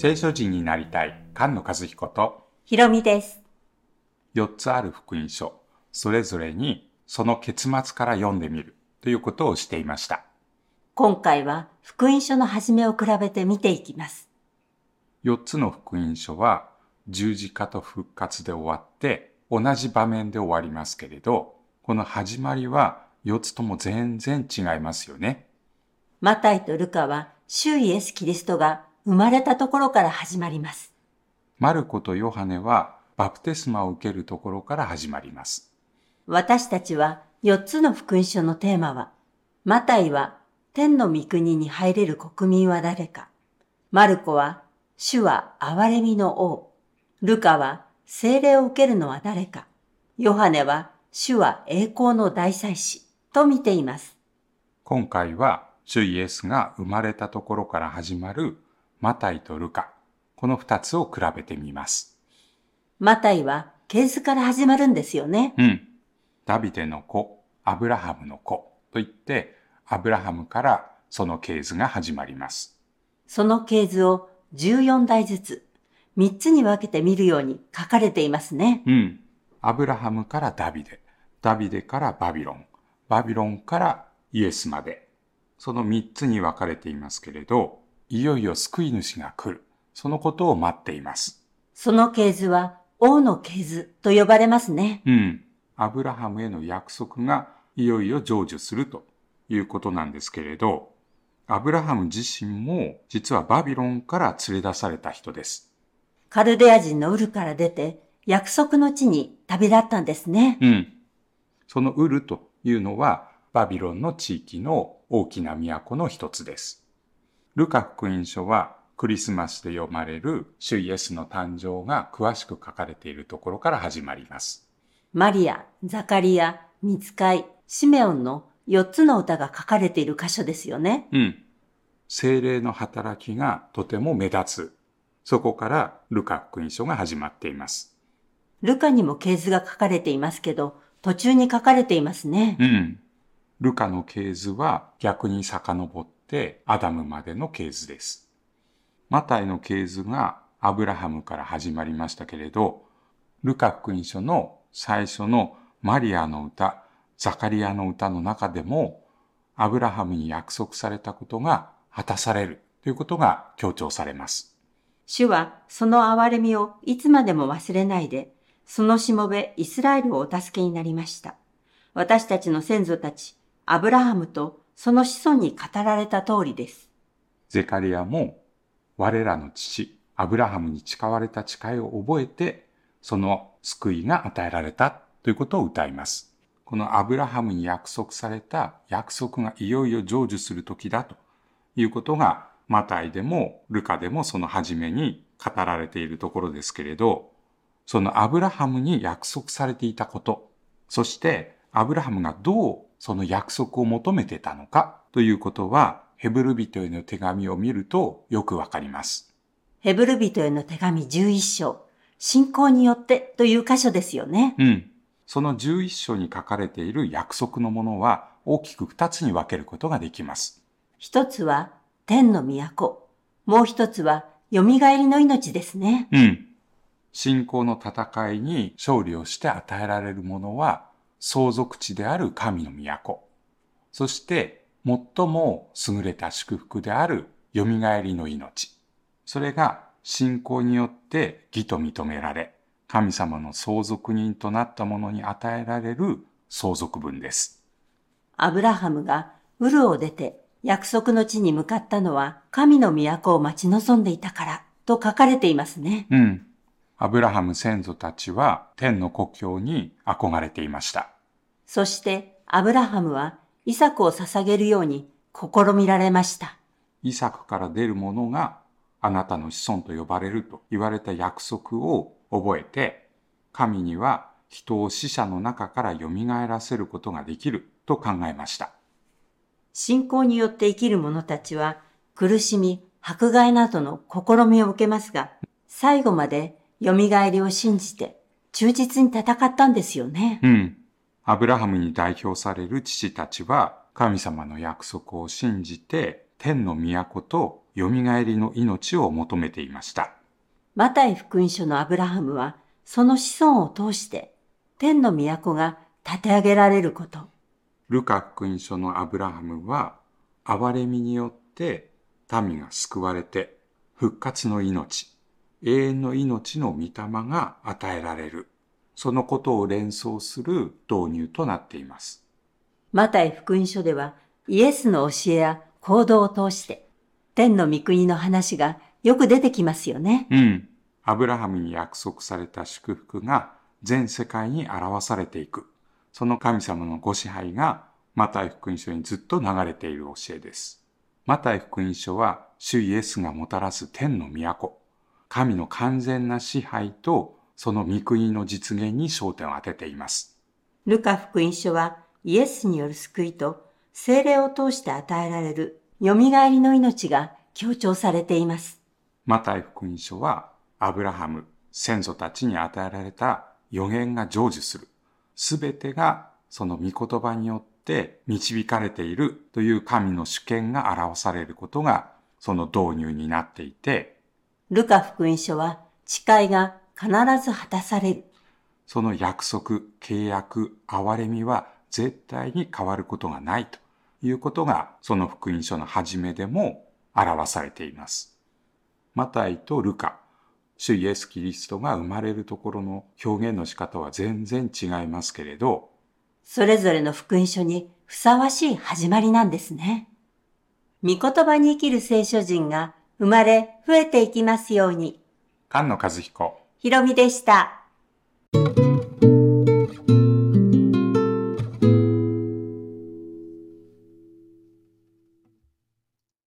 聖書人になりたい菅野和彦とひろみです。4つある福音書、それぞれにその結末から読んでみるということをしていました。今回は福音書の始めを比べて見ていきます。4つの福音書は十字架と復活で終わって同じ場面で終わりますけれど、この始まりは4つとも全然違いますよね。マタイとルカは、主イエス・キリストが生まれたところから始まります。マルコとヨハネはバプテスマを受けるところから始まります。私たちは4つの福音書のテーマは、マタイは天の御国に入れる国民は誰か。マルコは主は憐れみの王。ルカは聖霊を受けるのは誰か。ヨハネは主は栄光の大祭司と見ています。今回は主イエスが生まれたところから始まるマタイとルカ、この二つを比べてみます。マタイは系図から始まるんですよね。うん。ダビデの子、アブラハムの子といって、アブラハムからその系図が始まります。その系図を14代ずつ、3つに分けて見るように書かれていますね。うん。アブラハムからダビデ、ダビデからバビロン、バビロンからイエスまで、その三つに分かれていますけれど、いよいよ救い主が来る。そのことを待っています。その系図は王の系図と呼ばれますね。うん。アブラハムへの約束がいよいよ成就するということなんですけれど、アブラハム自身も実はバビロンから連れ出された人です。カルデア人のウルから出て約束の地に旅立ったんですね。うん。そのウルというのはバビロンの地域の大きな都の一つです。ルカ福音書はクリスマスで読まれる主イエスの誕生が詳しく書かれているところから始まります。マリア、ザカリア、ミツカイ、シメオンの4つの歌が書かれている箇所ですよね。うん。精霊の働きがとても目立つ。そこからルカ福音書が始まっています。ルカにも系図が書かれていますけど、途中に書かれていますね。うん。ルカの系図は逆に遡ってアダムまでの系図です。マタイの系図がアブラハムから始まりましたけれど、ルカ福音書の最初のマリアの歌、ザカリアの歌の中でも、アブラハムに約束されたことが果たされるということが強調されます。主はその憐れみをいつまでも忘れないで、そのしもべイスラエルをお助けになりました。私たちの先祖たち、アブラハムとその子孫に語られた通りです。ゼカリアも我らの父、アブラハムに誓われた誓いを覚えて、その救いが与えられたということを歌います。このアブラハムに約束された約束がいよいよ成就する時だということが、マタイでもルカでもその初めに語られているところですけれど、そのアブラハムに約束されていたこと、そしてアブラハムがどうその約束を求めてたのかということは、ヘブル人への手紙を見るとよくわかります。ヘブル人への手紙11章、信仰によってという箇所ですよね。うん。その11章に書かれている約束のものは大きく2つに分けることができます。一つは天の都、もう一つは蘇りの命ですね。うん。信仰の戦いに勝利をして与えられるものは相続地である神の都。そして最も優れた祝福である蘇りの命。それが信仰によって義と認められ、神様の相続人となったものに与えられる相続分です。アブラハムがウルを出て約束の地に向かったのは神の都を待ち望んでいたからと書かれていますね。うん。アブラハム先祖たちは天の故郷に憧れていました。そしてアブラハムはイサクを捧げるように試みられました。イサクから出るものがあなたの子孫と呼ばれると言われた約束を覚えて、神には人を死者の中から蘇らせることができると考えました。信仰によって生きる者たちは苦しみ、迫害などの試みを受けますが、最後まで蘇りを信じて忠実に戦ったんですよね。うん。アブラハムに代表される父たちは神様の約束を信じて天の都と蘇りの命を求めていました。マタイ福音書のアブラハムは、その子孫を通して、天の都が立て上げられること、ルカ福音書のアブラハムは、憐れみによって民が救われて、復活の命、永遠の命の御霊が与えられる。そのことを連想する導入となっています。マタイ福音書では、イエスの教えや行動を通して、天の御国の話がよく出てきますよね。うん。アブラハムに約束された祝福が全世界に表されていく。その神様のご支配がマタイ福音書にずっと流れている教えです。マタイ福音書は主イエスがもたらす天の都、神の完全な支配とその御国の実現に焦点を当てています。ルカ福音書はイエスによる救いと精霊を通して与えられる蘇りの命が強調されています。マタイ福音書はアブラハム、先祖たちに与えられた予言が成就する。すべてがその御言葉によって導かれているという神の主権が表されることがその導入になっていて、ルカ福音書は誓いが必ず果たされる。その約束、契約、憐れみは絶対に変わることがないということがその福音書の初めでも表されています。マタイとルカ、主イエス・キリストが生まれるところの表現の仕方は全然違いますけれど、それぞれの福音書にふさわしい始まりなんですね。御言葉に生きる聖書人が生まれ増えていきますように。菅野和彦、ひろみでした。